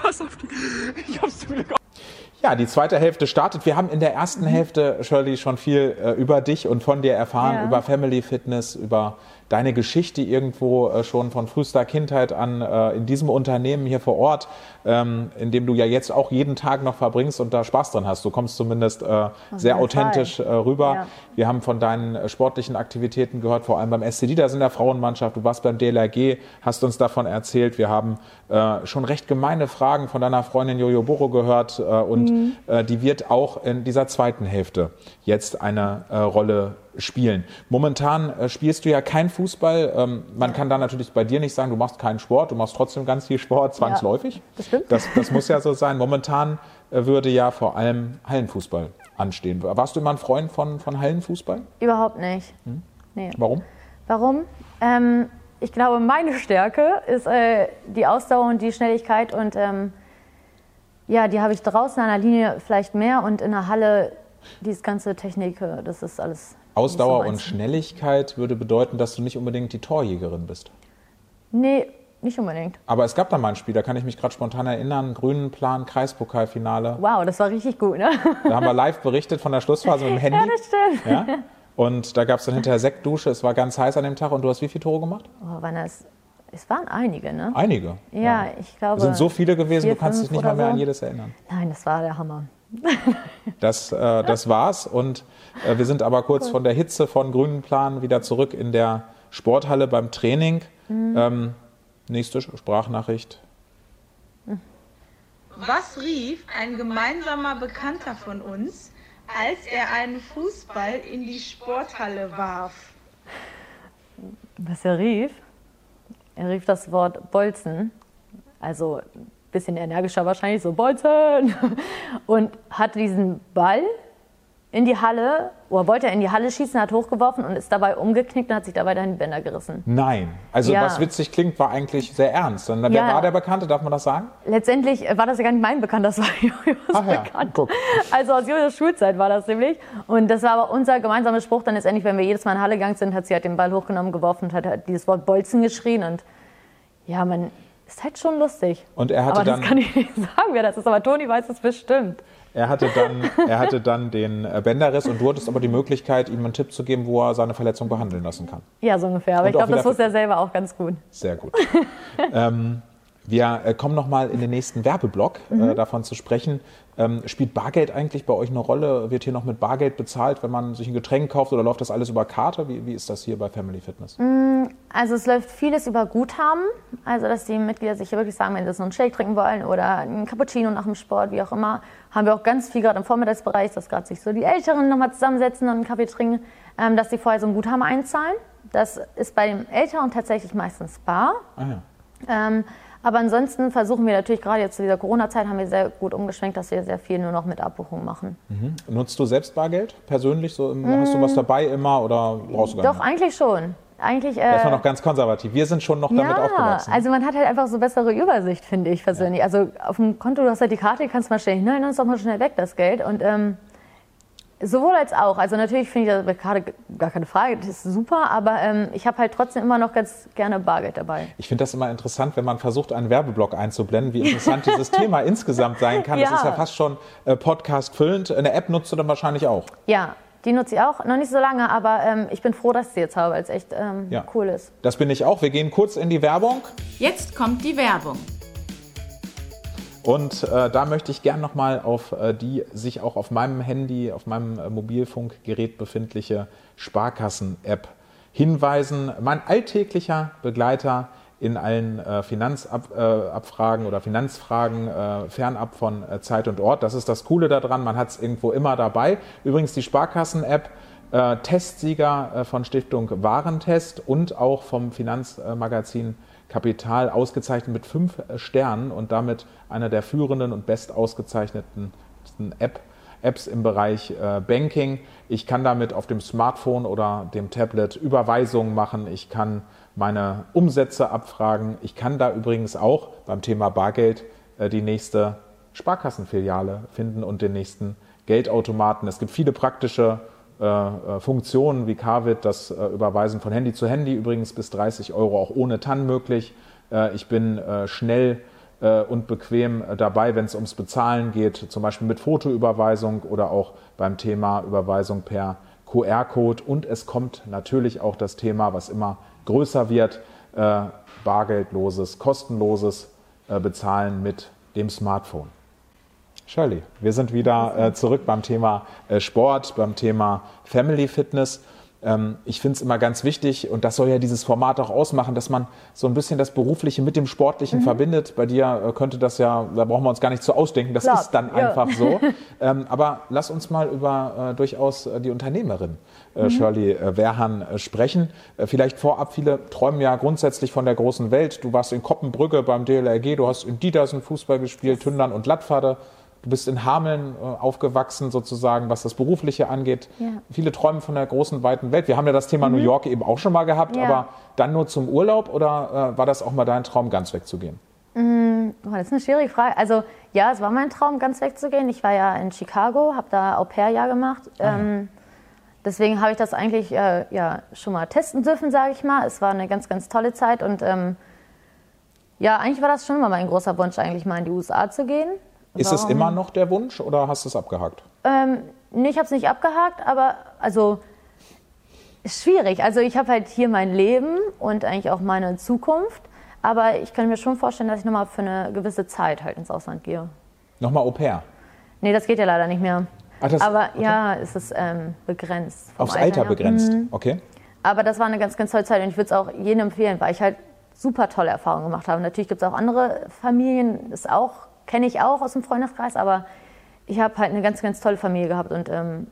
pass auf die. Ich hab's zum Glück Ja, die zweite Hälfte startet. Wir haben in der ersten Hälfte, Shirley, schon viel äh, über dich und von dir erfahren, Ja. über Family Fitness, über deine Geschichte irgendwo äh, schon von frühester Kindheit an äh, in diesem Unternehmen hier vor Ort, ähm, in dem du ja jetzt auch jeden Tag noch verbringst und da Spaß dran hast. Du kommst zumindest äh, sehr authentisch äh, rüber. Ja. Wir haben von deinen äh, sportlichen Aktivitäten gehört, vor allem beim SCD, da sind der Frauenmannschaft. Du warst beim DLRG, hast uns davon erzählt. Wir haben schon recht gemeine Fragen von deiner Freundin Jojo Boro gehört und Mhm. Äh, die wird auch in dieser zweiten Hälfte jetzt eine äh, Rolle spielen. Momentan äh, spielst du ja kein Fußball. Ähm, man kann da natürlich bei dir nicht sagen, du machst keinen Sport, du machst trotzdem ganz viel Sport, zwangsläufig. das stimmt. Das, das muss ja so sein. Momentan äh, würde ja vor allem Hallenfußball anstehen. Warst du immer ein Freund von, von Hallenfußball? Überhaupt nicht. Nee. Warum? Warum? Ähm, ich glaube, meine Stärke ist äh, die Ausdauer und die Schnelligkeit und ähm, ja, die habe ich draußen an der Linie vielleicht mehr und in der Halle dieses ganze Technik, äh, das ist alles. Ausdauer so und. Schnelligkeit würde bedeuten, dass du nicht unbedingt die Torjägerin bist. Nee, nicht unbedingt. Aber es gab da mal ein Spiel, da kann ich mich gerade spontan erinnern, Grünen Plan, Kreispokalfinale. Wow, das war richtig gut, ne? Da haben wir live berichtet von der Schlussphase mit dem Handy. Ja, das stimmt. Ja? Und da gab es dann hinterher Sektdusche, es war ganz heiß an dem Tag und du hast wie viele Tore gemacht? Oh, waren das, es waren einige, ne? Einige. Ja, ich glaube. Es sind so viele gewesen, vier, du kannst dich nicht mal mehr so. an jedes erinnern. Nein, das war der Hammer. Das, äh, das war's. Und äh, wir sind aber kurz von der Hitze von Grünen Plan wieder zurück in der Sporthalle beim Training. Mhm. Ähm, nächste Sprachnachricht. Was rief ein gemeinsamer Bekannter von uns, als er einen Fußball in die Sporthalle warf? Was er rief? Er rief das Wort Bolzen, also ein bisschen energischer wahrscheinlich, so Bolzen, und hat diesen Ball in die Halle, oder wollte er in die Halle schießen, hat hochgeworfen und ist dabei umgeknickt und hat sich dabei die Bänder gerissen. Nein. Also Ja. was witzig klingt, war eigentlich sehr ernst. Und wer Ja. war der Bekannte? Darf man das sagen? Letztendlich war das ja gar nicht mein Bekannt, das war Jojos Ach ja, Bekannt. guck. Also aus Jojos Schulzeit war das nämlich. Und das war aber unser gemeinsamer Spruch. Dann letztendlich, wenn wir jedes Mal in die Halle gegangen sind, hat sie halt den Ball hochgenommen, geworfen und hat halt dieses Wort Bolzen geschrien. Und ja, man, ist halt schon lustig. Und er hatte aber dann, das kann ich nicht sagen, wer das ist. Aber Toni weiß es bestimmt. Er hatte dann, er hatte dann den äh, Bänderriss und du hattest aber die Möglichkeit, ihm einen Tipp zu geben, wo er seine Verletzung behandeln lassen kann. Ja, so ungefähr. Aber Und ich glaube, das wusste er selber auch ganz gut. Sehr gut. ähm, wir äh, kommen nochmal in den nächsten Werbeblock, Mhm. äh, davon zu sprechen. Ähm, spielt Bargeld eigentlich bei euch eine Rolle? Wird hier noch mit Bargeld bezahlt, wenn man sich ein Getränk kauft oder läuft das alles über Karte? Wie, wie ist das hier bei Family Fitness? Also es läuft vieles über Guthaben. Also dass die Mitglieder sich wirklich sagen, wenn sie so einen Shake trinken wollen oder einen Cappuccino nach dem Sport, wie auch immer, haben wir auch ganz viel gerade im Vormittagsbereich, dass gerade sich so die Älteren nochmal zusammensetzen und einen Kaffee trinken, ähm, dass sie vorher so ein Guthaben einzahlen. Das ist bei den Älteren tatsächlich meistens bar. Ah, ja. Ähm, aber ansonsten versuchen wir natürlich gerade jetzt zu dieser Corona-Zeit haben wir sehr gut umgeschwenkt, dass wir sehr viel nur noch mit Abbuchung machen. Nutzt du selbst Bargeld persönlich? So, im- Hast du was dabei immer oder brauchst du gar Mm. Doch, nicht? eigentlich schon. Eigentlich, Das äh, war noch ganz konservativ. Wir sind schon noch damit ja, aufgewachsen. also man hat halt einfach so bessere Übersicht, finde ich persönlich. Also auf dem Konto, du hast halt die Karte, die kannst du mal schnell hinein, dann ist auch mal schnell weg das Geld. Und ähm, sowohl als auch. Also natürlich finde ich das Karte gar keine Frage, das ist super, aber ähm, ich habe halt trotzdem immer noch ganz gerne Bargeld dabei. Ich finde das immer interessant, wenn man versucht, einen Werbeblock einzublenden, wie interessant dieses Thema insgesamt sein kann. Das Ja. ist ja fast schon äh, Podcast-füllend. Eine App nutzt du dann wahrscheinlich auch. Ja, die nutze ich auch, noch nicht so lange, aber ähm, ich bin froh, dass ich sie jetzt habe, weil es echt ähm, Ja. cool ist. Das bin ich auch. Wir gehen kurz in die Werbung. Jetzt kommt die Werbung. Und äh, da möchte ich gern nochmal auf äh, die sich auch auf meinem Handy, auf meinem äh, Mobilfunkgerät befindliche Sparkassen-App hinweisen. Mein alltäglicher Begleiter in allen äh, Finanzabfragen äh, oder Finanzfragen äh, fernab von äh, Zeit und Ort. Das ist das Coole daran, man hat es irgendwo immer dabei. Übrigens die Sparkassen-App, äh, Testsieger äh, von Stiftung Warentest und auch vom Finanzmagazin Kapital ausgezeichnet mit fünf Sternen und damit einer der führenden und best ausgezeichneten App, Apps im Bereich Banking. Ich kann damit auf dem Smartphone oder dem Tablet Überweisungen machen. Ich kann meine Umsätze abfragen. Ich kann da übrigens auch beim Thema Bargeld äh, die nächste Sparkassenfiliale finden und den nächsten Geldautomaten. Es gibt viele praktische äh, äh, Funktionen wie Carvit, das Überweisen von Handy zu Handy übrigens bis 30 Euro auch ohne TAN möglich. Ich bin schnell und bequem dabei, wenn es ums Bezahlen geht, zum Beispiel mit Fotoüberweisung oder auch beim Thema Überweisung per QR-Code. Und es kommt natürlich auch das Thema, was immer größer wird, äh, bargeldloses, kostenloses äh, Bezahlen mit dem Smartphone. Shirley, wir sind wieder äh, zurück beim Thema äh, Sport, beim Thema Family Fitness. Ähm, ich finde es immer ganz wichtig, und das soll ja dieses Format auch ausmachen, dass man so ein bisschen das Berufliche mit dem Sportlichen verbindet. Bei dir äh, könnte das ja, da brauchen wir uns gar nicht zu ausdenken, das Klar, ist dann ja. einfach so. ähm, aber lass uns mal über äh, durchaus äh, die Unternehmerin äh, Shirley äh, Werhan äh, sprechen. Vielleicht vorab, viele träumen ja grundsätzlich von der großen Welt. Du warst in Koppenbrügge beim DLRG, du hast in Dietersen Fußball gespielt, Tündern und Lattfade. Du bist in Hameln äh, aufgewachsen, sozusagen, was das Berufliche angeht. Ja. Viele träumen von der großen, weiten Welt. Wir haben ja das Thema New York eben auch schon mal gehabt, Mhm. Ja. aber dann nur zum Urlaub oder äh, war das auch mal dein Traum, ganz wegzugehen? Oh, das ist eine schwierige Frage. Also ja, es war mein Traum, ganz wegzugehen. Ich war ja in Chicago, habe da Au-pair-Jahr gemacht. Ähm, deswegen habe ich das eigentlich äh, ja, schon mal testen dürfen, sage ich mal. Es war eine ganz, ganz tolle Zeit und ähm, ja, eigentlich war das schon immer mein großer Wunsch, eigentlich mal in die USA zu gehen. Ist es Warum? immer noch der Wunsch oder hast du es abgehakt? Ähm, nee, ich habe es nicht abgehakt, aber also ist schwierig. Also ich habe halt hier mein Leben und eigentlich auch meine Zukunft. Aber ich kann mir schon vorstellen, dass ich nochmal für eine gewisse Zeit halt ins Ausland gehe. Nochmal Au pair. Nee, das geht ja leider nicht mehr. Ach, das- aber okay. ja, es ist ähm, begrenzt. Aufs Alter her. begrenzt. Mhm. Okay. Aber das war eine ganz, ganz tolle Zeit und ich würde es auch jedem empfehlen, weil ich halt super tolle Erfahrungen gemacht habe. Natürlich gibt es auch andere Familien, das auch kenne ich auch aus dem Freundeskreis, aber ich habe halt eine ganz, ganz tolle Familie gehabt und ähm,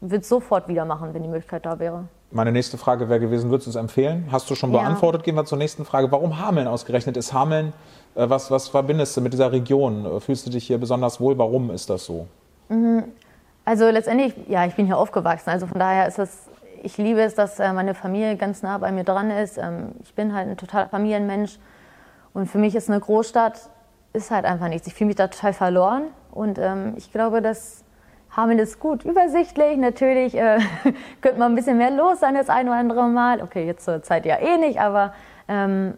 würde es sofort wieder machen, wenn die Möglichkeit da wäre. Meine nächste Frage wäre gewesen, würdest du es empfehlen? Hast du schon Ja. beantwortet? Gehen wir zur nächsten Frage. Warum Hameln ausgerechnet? Ist Hameln, äh, was, was verbindest du mit dieser Region? Fühlst du dich hier besonders wohl? Warum ist das so? Also letztendlich, ja, ich bin hier aufgewachsen. Also von daher ist es, ich liebe es, dass äh, meine Familie ganz nah bei mir dran ist. Ähm, ich bin halt ein totaler Familienmensch. Und für mich ist eine Großstadt, ist halt einfach nichts. Ich fühle mich da total verloren. Und ähm, ich glaube, dass Hameln ist gut übersichtlich. Natürlich äh, könnte man ein bisschen mehr los sein das ein oder andere Mal. Okay, jetzt zur Zeit ja eh nicht, aber ähm,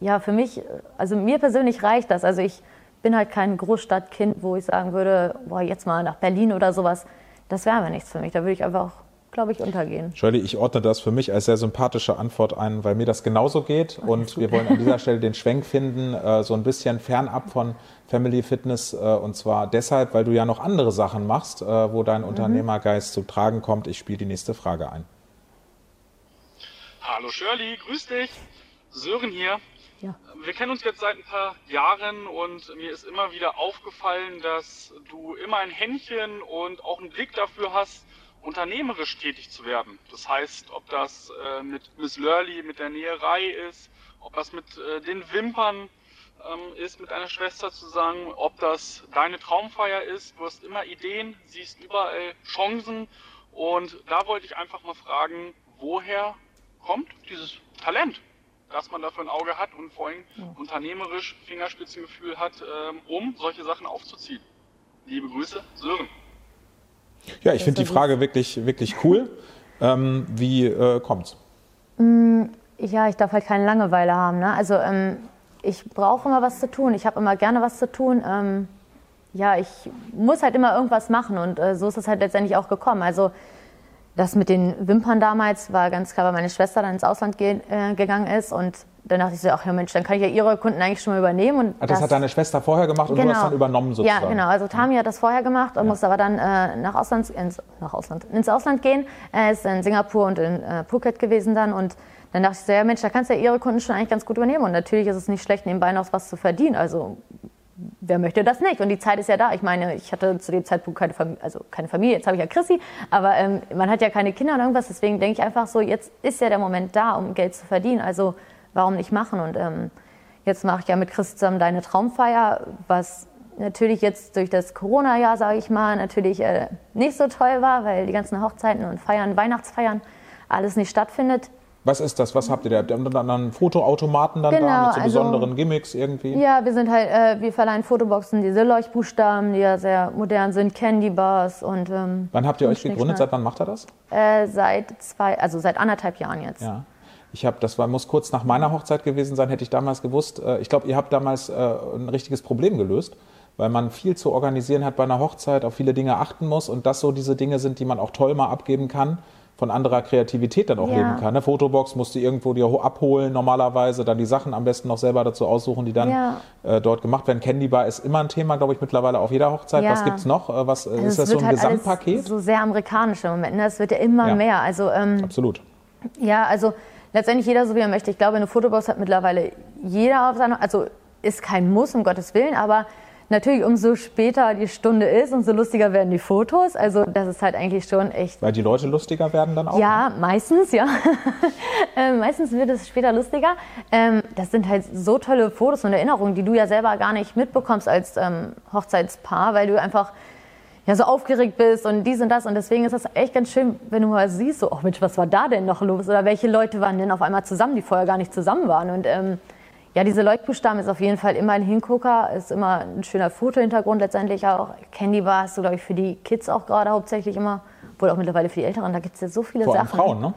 ja, für mich, also mir persönlich reicht das. Also ich bin halt kein Großstadtkind, wo ich sagen würde, boah, jetzt mal nach Berlin oder sowas. Das wäre aber nichts für mich. Da würde ich einfach, glaube ich, untergehen. Shirley, ich ordne das für mich als sehr sympathische Antwort ein, weil mir das genauso geht. Oh, und wir wollen an dieser Stelle den Schwenk finden, äh, so ein bisschen fernab von Family Fitness. Äh, und zwar deshalb, weil du ja noch andere Sachen machst, äh, wo dein Mhm. Unternehmergeist zu tragen kommt. Ich spiele die nächste Frage ein. Hallo Shirley, grüß dich. Sören hier. Ja. Wir kennen uns jetzt seit ein paar Jahren und mir ist immer wieder aufgefallen, dass du immer ein Händchen und auch einen Blick dafür hast, unternehmerisch tätig zu werden. Das heißt, ob das äh, mit Miss Lurley, mit der Näherei ist, ob das mit äh, den Wimpern ähm, ist, mit deiner Schwester zusammen, ob das deine Traumfeier ist. Du hast immer Ideen, siehst überall Chancen und da wollte ich einfach mal fragen, woher kommt dieses Talent, dass man dafür ein Auge hat und vor allem unternehmerisch Fingerspitzengefühl hat, ähm, um solche Sachen aufzuziehen. Liebe Grüße, Sören. Ja, ich finde die Frage wirklich, wirklich cool. Ähm, wie äh, kommt's? Ja, ich darf halt keine Langeweile haben. Ne? Also ähm, ich brauche immer was zu tun. Ich habe immer gerne was zu tun. Ähm, ja, ich muss halt immer irgendwas machen und äh, so ist es halt letztendlich auch gekommen. Also das mit den Wimpern damals war ganz klar, weil meine Schwester dann ins Ausland ge äh, gegangen ist und dann dachte ich so, ach ja Mensch, dann kann ich ja ihre Kunden eigentlich schon mal übernehmen. Und Ah, das, hat deine Schwester vorher gemacht und du hast dann übernommen sozusagen. Ja, genau. Also Tami hat das vorher gemacht und musste aber dann äh, nach Ausland, ins, nach Ausland, ins Ausland gehen. Er ist in Singapur und in äh, Phuket gewesen dann und dann dachte ich so, ja Mensch, da kannst du ja ihre Kunden schon eigentlich ganz gut übernehmen und natürlich ist es nicht schlecht, nebenbei noch was zu verdienen. Also wer möchte das nicht? Und die Zeit ist ja da. Ich meine, ich hatte zu dem Zeitpunkt keine Familie, also keine Familie, jetzt habe ich ja Chrissy, aber ähm, man hat ja keine Kinder oder irgendwas, deswegen denke ich einfach so, jetzt ist ja der Moment da, um Geld zu verdienen, also warum nicht machen? Und ähm, jetzt mache ich ja mit Chris zusammen deine Traumfeier, was natürlich jetzt durch das Corona-Jahr, sage ich mal, natürlich äh, nicht so toll war, weil die ganzen Hochzeiten und Feiern, Weihnachtsfeiern, alles nicht stattfindet. Was ist das? Was habt ihr da? Habt ihr dann einen Fotoautomaten dann Genau, da mit so also- besonderen Gimmicks irgendwie? Ja, wir sind halt, äh, wir verleihen Fotoboxen, diese Leuchtbuchstaben, die ja sehr modern sind, Candy Bars und ähm, Wann habt ihr euch gegründet? Schnickschnack. Seit wann macht er das? Äh, seit zwei, also seit anderthalb Jahren jetzt. Ja. Ich habe, das war, muss kurz nach meiner Hochzeit gewesen sein, hätte ich damals gewusst. Äh, Ich glaube, ihr habt damals äh, ein richtiges Problem gelöst, weil man viel zu organisieren hat bei einer Hochzeit, auf viele Dinge achten muss und das so diese Dinge sind, die man auch toll mal abgeben kann, von anderer Kreativität dann auch Ja. leben kann. Eine Fotobox musst du irgendwo dir ho- abholen normalerweise, dann die Sachen am besten noch selber dazu aussuchen, die dann Ja. äh, dort gemacht werden. Candy Bar ist immer ein Thema, glaube ich, mittlerweile auf jeder Hochzeit. Ja. Was gibt's noch? Äh, Was, äh, Also ist es das so ein halt Gesamtpaket? So sehr amerikanisch im Moment. Ne? Es wird ja immer mehr. Also ähm, Absolut. Ja, also letztendlich jeder so wie er möchte. Ich glaube, eine Fotobox hat mittlerweile jeder auf seiner, also ist kein Muss, um Gottes Willen, aber natürlich umso später die Stunde ist, umso lustiger werden die Fotos. Also das ist halt eigentlich schon echt. Weil die Leute lustiger werden dann auch? Ja, meistens, ja. ähm, meistens wird es später lustiger. Ähm, das sind halt so tolle Fotos und Erinnerungen, die du ja selber gar nicht mitbekommst als ähm, Hochzeitspaar, weil du einfach ja so aufgeregt bist und dies und das. Und deswegen ist das echt ganz schön, wenn du mal siehst, so, oh Mensch, was war da denn noch los? Oder welche Leute waren denn auf einmal zusammen, die vorher gar nicht zusammen waren? Und ähm, ja, diese Leuchtbuchstaben ist auf jeden Fall immer ein Hingucker, ist immer ein schöner Fotohintergrund letztendlich auch. Candy Bar ist so, glaube ich, für die Kids auch gerade hauptsächlich immer, wohl auch mittlerweile für die Älteren, da gibt es ja so viele Vor allem Sachen. Frauen, ne?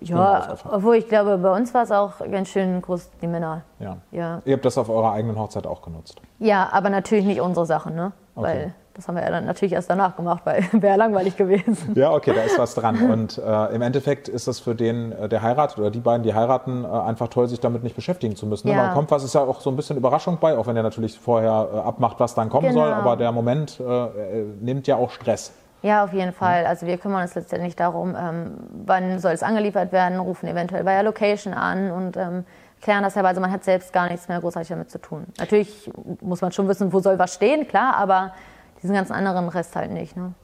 Ja, obwohl ich glaube, bei uns war es auch ganz schön groß, die Männer. Ja. Ja, Ihr habt das auf eurer eigenen Hochzeit auch genutzt. ja aber natürlich nicht unsere Sachen, ne? Okay. Weil das haben wir ja dann natürlich erst danach gemacht, weil wäre langweilig gewesen. Ja, okay, da ist was dran. Und äh, im Endeffekt ist das für den, äh, der heiratet oder die beiden, die heiraten, äh, einfach toll, sich damit nicht beschäftigen zu müssen. Ne? Ja. Man kommt was, ist ja auch so ein bisschen Überraschung bei, auch wenn er natürlich vorher äh, abmacht, was dann kommen Genau. soll. Aber der Moment äh, äh, nimmt ja auch Stress. Ja, auf jeden Fall. Also wir kümmern uns letztendlich darum, ähm, wann soll es angeliefert werden, rufen eventuell bei der Location an und ähm, klären das selber. Also man hat selbst gar nichts mehr großartig damit zu tun. Natürlich muss man schon wissen, wo soll was stehen, klar, aber diesen ganzen anderen Rest halt nicht. Ne?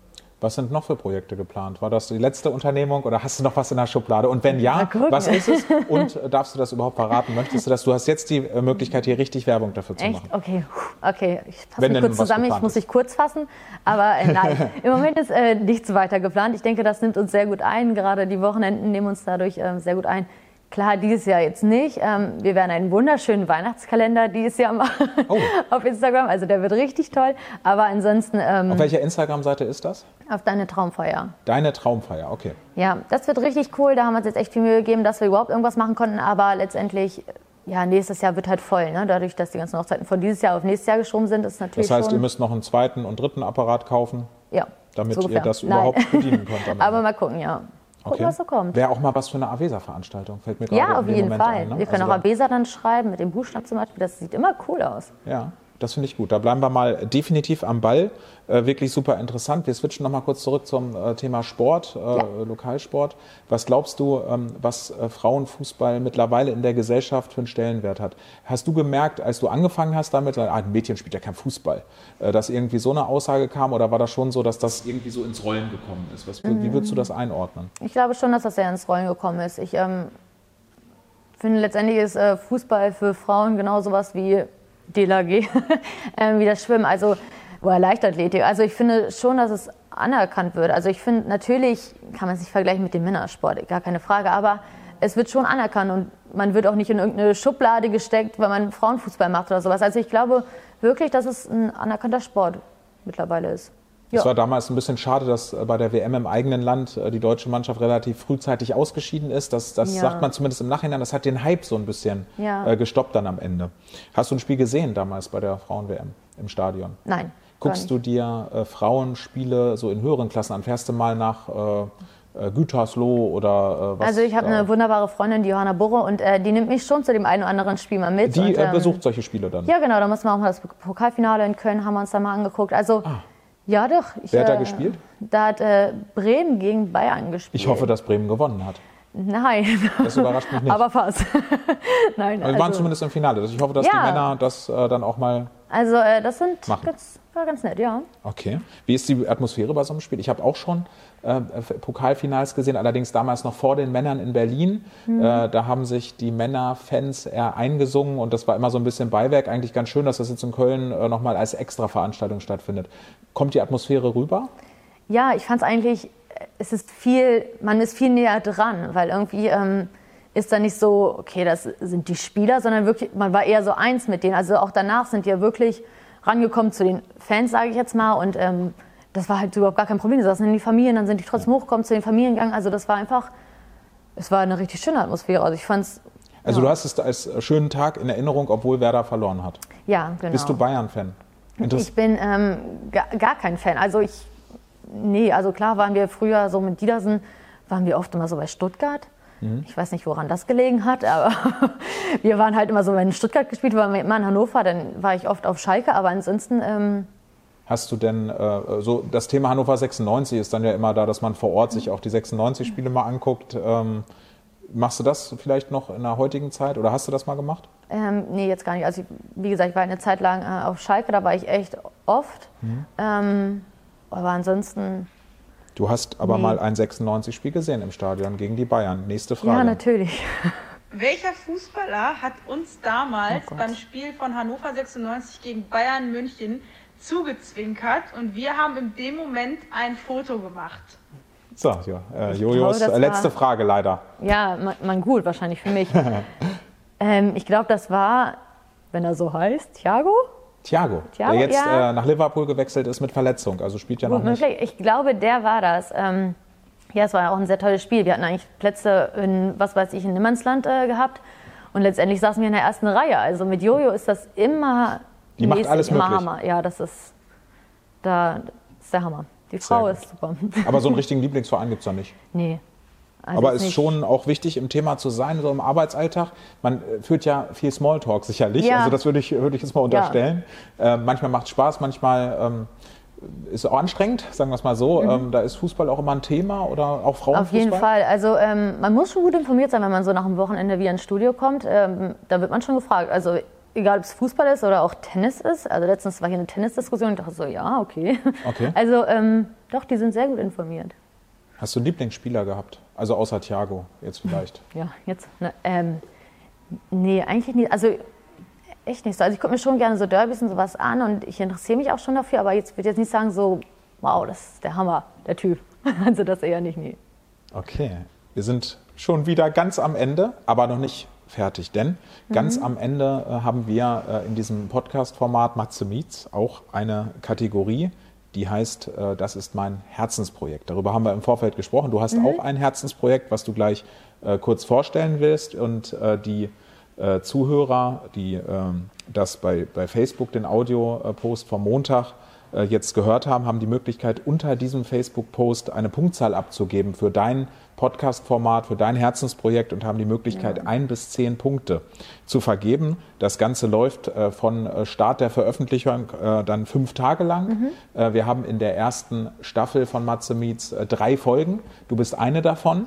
Was sind noch für Projekte geplant? War das die letzte Unternehmung oder hast du noch was in der Schublade? Und wenn ja, was ist es? Und äh, darfst du das überhaupt verraten? Möchtest du das? Du hast jetzt die äh, Möglichkeit, hier richtig Werbung dafür zu Echt? machen. Okay, okay. Ich fasse mich kurz zusammen. Ich muss mich kurz fassen. Aber äh, nein, im Moment ist äh, nichts weiter geplant. Ich denke, das nimmt uns sehr gut ein. Gerade die Wochenenden nehmen uns dadurch äh, sehr gut ein. Klar, dieses Jahr jetzt nicht. Ähm, wir werden einen wunderschönen Weihnachtskalender dieses Jahr machen Oh. auf Instagram. Also der wird richtig toll. Aber ansonsten ähm, Auf welcher Instagram-Seite ist das? auf deine Traumfeier. Deine Traumfeier, okay. Ja, das wird richtig cool. Da haben wir uns jetzt echt viel Mühe gegeben, dass wir überhaupt irgendwas machen konnten. Aber letztendlich ja, nächstes Jahr wird halt voll. Ne? Dadurch, dass die ganzen Hochzeiten von dieses Jahr auf nächstes Jahr geschoben sind, ist natürlich Das heißt, ihr müsst noch einen zweiten und dritten Apparat kaufen, ja, damit so ihr das Nein. überhaupt bedienen könnt. Aber mal gucken, ja. Gucken, was so kommt. Wäre auch mal was für eine Avesa-Veranstaltung, fällt mir gerade Ja, auf jeden Moment Fall. ein. ne? Wir können Also auch Avesa dann schreiben, mit dem Buchstaben zum Beispiel. Das sieht immer cool aus. Ja, das finde ich gut. Da bleiben wir mal definitiv am Ball. Äh, wirklich super interessant. Wir switchen noch mal kurz zurück zum äh, Thema Sport, äh, Lokalsport. Was glaubst du, ähm, was äh, Frauenfußball mittlerweile in der Gesellschaft für einen Stellenwert hat? Hast du gemerkt, als du angefangen hast damit, ah, ein Mädchen spielt ja kein Fußball, äh, dass irgendwie so eine Aussage kam oder war das schon so, dass das irgendwie so ins Rollen gekommen ist? Was, Wie würdest du das einordnen? Ich glaube schon, dass das sehr ins Rollen gekommen ist. Ich ähm, finde, letztendlich ist äh, Fußball für Frauen genau sowas wie DLAG, wie das Schwimmen, also oder Leichtathletik. Also ich finde schon, dass es anerkannt wird. Also ich finde, natürlich kann man es nicht vergleichen mit dem Männersport, gar keine Frage, aber es wird schon anerkannt und man wird auch nicht in irgendeine Schublade gesteckt, weil man Frauenfußball macht oder sowas. Also ich glaube wirklich, dass es ein anerkannter Sport mittlerweile ist. Es Ja. war damals ein bisschen schade, dass äh, bei der WM im eigenen Land äh, die deutsche Mannschaft relativ frühzeitig ausgeschieden ist. Das, das Ja. sagt man zumindest im Nachhinein. Das hat den Hype so ein bisschen Ja. äh, gestoppt dann am Ende. Hast du ein Spiel gesehen damals bei der Frauen-WM im Stadion? Nein. Guckst du dir äh, Frauenspiele so in höheren Klassen an? Fährst du mal nach äh, Gütersloh oder äh, was? Also ich habe eine wunderbare Freundin, die Johanna Burre, und äh, die nimmt mich schon zu dem einen oder anderen Spiel mal mit. Die und, äh, ähm, besucht solche Spiele dann. Ja, genau, da muss man auch mal das Pokalfinale in Köln, haben wir uns da mal angeguckt. Also, ja doch. Ich. Wer hat da äh, gespielt? Da hat äh, Bremen gegen Bayern gespielt. Ich hoffe, dass Bremen gewonnen hat. Nein. Das überrascht mich nicht. Aber fast. Nein, Aber wir waren also, zumindest im Finale. Ich hoffe, dass Ja. die Männer das äh, dann auch mal also äh, das sind Machen. ganz, war ganz nett, ja. Okay. Wie ist die Atmosphäre bei so einem Spiel? Ich habe auch schon äh, Pokalfinals gesehen, allerdings damals noch vor den Männern in Berlin. Äh, da haben sich die Männerfans eher eingesungen und das war immer so ein bisschen Beiwerk. Eigentlich ganz schön, dass das jetzt in Köln äh, nochmal als Extra-Veranstaltung stattfindet. Kommt die Atmosphäre rüber? Ja, ich fand es eigentlich, es ist viel, man ist viel näher dran, weil irgendwie ähm, ist da nicht so, okay, das sind die Spieler, sondern wirklich, man war eher so eins mit denen. Also auch danach sind die ja wirklich rangekommen zu den Fans, sage ich jetzt mal, und ähm, das war halt überhaupt gar kein Problem. Die saßen in die Familien, dann sind die trotzdem hochgekommen zu den Familien gegangen. Also das war einfach, es war eine richtig schöne Atmosphäre. Also ich fand's, Also ja. du hast es als schönen Tag in Erinnerung, obwohl Werder verloren hat. ja, genau. Bist du Bayern-Fan? Ich bin ähm, gar, gar kein Fan. Also ich, nee, also klar waren wir früher so mit Diedersen, waren wir oft immer so bei Stuttgart. Mhm. Ich weiß nicht, woran das gelegen hat, aber wir waren halt immer so, wenn Stuttgart gespielt war, immer in Hannover, dann war ich oft auf Schalke, aber ansonsten, ähm, Hast du denn äh, so das Thema Hannover 96 ist dann ja immer da, dass man vor Ort sich auch die 96 Spiele mal anguckt. Ähm, machst du das vielleicht noch in der heutigen Zeit oder hast du das mal gemacht? ähm, nee, jetzt gar nicht. Also ich, wie gesagt, ich war eine Zeit lang äh, auf Schalke, da war ich echt oft. Mhm. Ähm, aber ansonsten, Du hast aber Nee. mal ein 96-Spiel gesehen im Stadion gegen die Bayern. Nächste Frage. ja, natürlich. Welcher Fußballer hat uns damals Oh beim Spiel von Hannover 96 gegen Bayern München zugezwinkert und wir haben in dem Moment ein Foto gemacht? So, ja, äh, Jojos glaube, äh, letzte war- Frage leider. Ja, man, man gut, wahrscheinlich für mich. ähm, ich glaube, das war, wenn er so heißt, Thiago? Thiago, Thiago, der jetzt ja. äh, nach Liverpool gewechselt ist mit Verletzung, also spielt ja noch Gut nicht. möglich. Ich glaube, der war das. Ähm, ja, es war ja auch ein sehr tolles Spiel. Wir hatten eigentlich Plätze in, was weiß ich, in Nimmernsland äh, gehabt. Und letztendlich saßen wir in der ersten Reihe. Also mit Jojo ist das immer Die macht alles immer möglich. Hammer. Ja, das ist, da, das ist der Hammer. Die Frau ist super. Aber so einen richtigen Lieblingsverein gibt es ja nicht. nee. Also Aber ist ist nicht- schon auch wichtig im Thema zu sein, so im Arbeitsalltag. Man äh, führt ja viel Smalltalk sicherlich. Ja. Also das würde ich, würde ich jetzt mal unterstellen. Äh, manchmal macht es Spaß, manchmal ähm, ist es auch anstrengend, sagen wir es mal so. Ähm, da ist Fußball auch immer ein Thema oder auch Frauenfußball. Mhm. Auf jeden Fall. Also ähm, man muss schon gut informiert sein, wenn man so nach dem Wochenende wieder ins Studio kommt. Ähm, da wird man schon gefragt. Also egal, ob es Fußball ist oder auch Tennis ist. Also letztens war hier eine Tennisdiskussion und ich dachte so, ja, okay. Okay. Also ähm, doch, die sind sehr gut informiert. Hast du einen Lieblingsspieler gehabt? Also außer Thiago jetzt vielleicht. Ja, jetzt. Ne, ähm, nee, eigentlich nicht. Also echt nicht so. Also ich gucke mir schon gerne so Derbys und sowas an und ich interessiere mich auch schon dafür, aber jetzt würde jetzt nicht sagen so, wow, das ist der Hammer, der Typ. Also das eher nicht, nie. Okay, wir sind schon wieder ganz am Ende, aber noch nicht fertig, denn ganz am Ende äh, haben wir äh, in diesem Podcast-Format Matze Meets auch eine Kategorie, die heißt, äh, das ist mein Herzensprojekt. Darüber haben wir im Vorfeld gesprochen. Du hast auch ein Herzensprojekt, was du gleich äh, kurz vorstellen willst und äh, die äh, Zuhörer, die ähm, das bei, bei Facebook, den Audio-Post vom Montag, äh, jetzt gehört haben, haben die Möglichkeit, unter diesem Facebook-Post eine Punktzahl abzugeben für dein Podcast-Format, für dein Herzensprojekt und haben die Möglichkeit, ja. ein bis zehn Punkte zu vergeben. Das Ganze läuft äh, von äh, Start der Veröffentlichung äh, dann fünf Tage lang. Mhm. Äh, wir haben in der ersten Staffel von Matze Meets äh, drei Folgen. Du bist eine davon.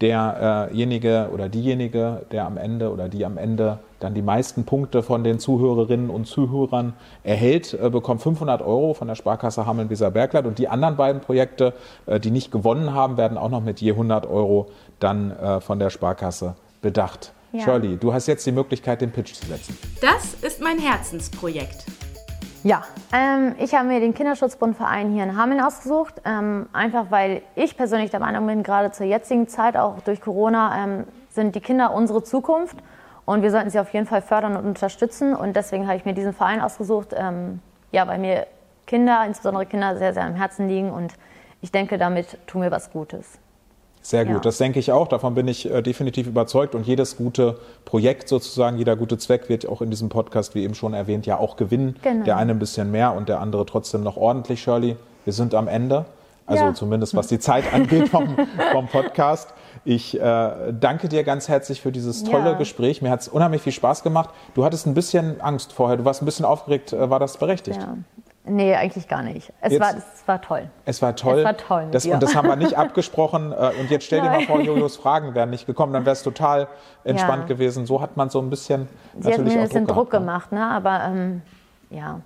Derjenige oder diejenige, der am Ende oder die am Ende dann die meisten Punkte von den Zuhörerinnen und Zuhörern erhält, äh, bekommt 500 Euro von der Sparkasse Hameln-Weser-Bergland. Und die anderen beiden Projekte, äh, die nicht gewonnen haben, werden auch noch mit je 100 Euro dann äh, von der Sparkasse bedacht. Ja. Shirley, du hast jetzt die Möglichkeit, den Pitch zu setzen. Das ist mein Herzensprojekt. Ja, ähm, ich habe mir den Kinderschutzbundverein hier in Hameln ausgesucht, ähm, einfach weil ich persönlich der Meinung bin, gerade zur jetzigen Zeit, auch durch Corona, ähm, sind die Kinder unsere Zukunft. Und wir sollten sie auf jeden Fall fördern und unterstützen. Und deswegen habe ich mir diesen Verein ausgesucht, ähm, ja, weil mir Kinder, insbesondere Kinder, sehr, sehr am Herzen liegen. Und ich denke, damit tun wir was Gutes. Sehr gut, ja. das denke ich auch. Davon bin ich äh, definitiv überzeugt. Und jedes gute Projekt sozusagen, jeder gute Zweck wird auch in diesem Podcast, wie eben schon erwähnt, ja auch gewinnen. Genau. Der eine ein bisschen mehr und der andere trotzdem noch ordentlich, Shirley. Wir sind am Ende. Also ja. zumindest was die Zeit angeht vom, vom Podcast. Ich äh, danke dir ganz herzlich für dieses tolle ja. Gespräch. Mir hat es unheimlich viel Spaß gemacht. Du hattest ein bisschen Angst vorher, du warst ein bisschen aufgeregt. Äh, war das berechtigt? Ja. Nee, eigentlich gar nicht. Es, jetzt, war, es war toll. Es war toll. Es war toll. Das, und das haben wir nicht abgesprochen. Äh, und jetzt stell dir mal vor, Jojos Fragen wären nicht gekommen, dann wäre es total entspannt ja. gewesen. So hat man so ein bisschen. Sie hat mir ein bisschen Druck, Druck ne? gemacht, ne? aber ähm, ja.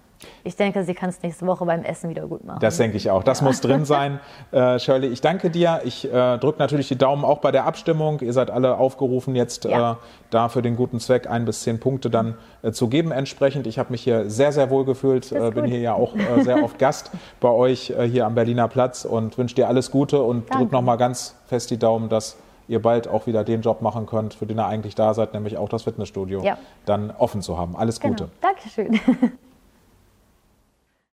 Ich denke, sie kann es nächste Woche beim Essen wieder gut machen. Das denke ich auch. Das ja. muss drin sein. Äh, Shirley, ich danke dir. Ich äh, drücke natürlich die Daumen auch bei der Abstimmung. Ihr seid alle aufgerufen, jetzt ja. äh, da für den guten Zweck ein bis zehn Punkte dann äh, zu geben entsprechend. Ich habe mich hier sehr, sehr wohl gefühlt. Äh, bin hier ja auch äh, sehr oft Gast bei euch hier am Berliner Platz und wünsche dir alles Gute und drück nochmal ganz fest die Daumen, dass ihr bald auch wieder den Job machen könnt, für den ihr eigentlich da seid, nämlich auch das Fitnessstudio ja. dann offen zu haben. Alles genau. Gute. Dankeschön.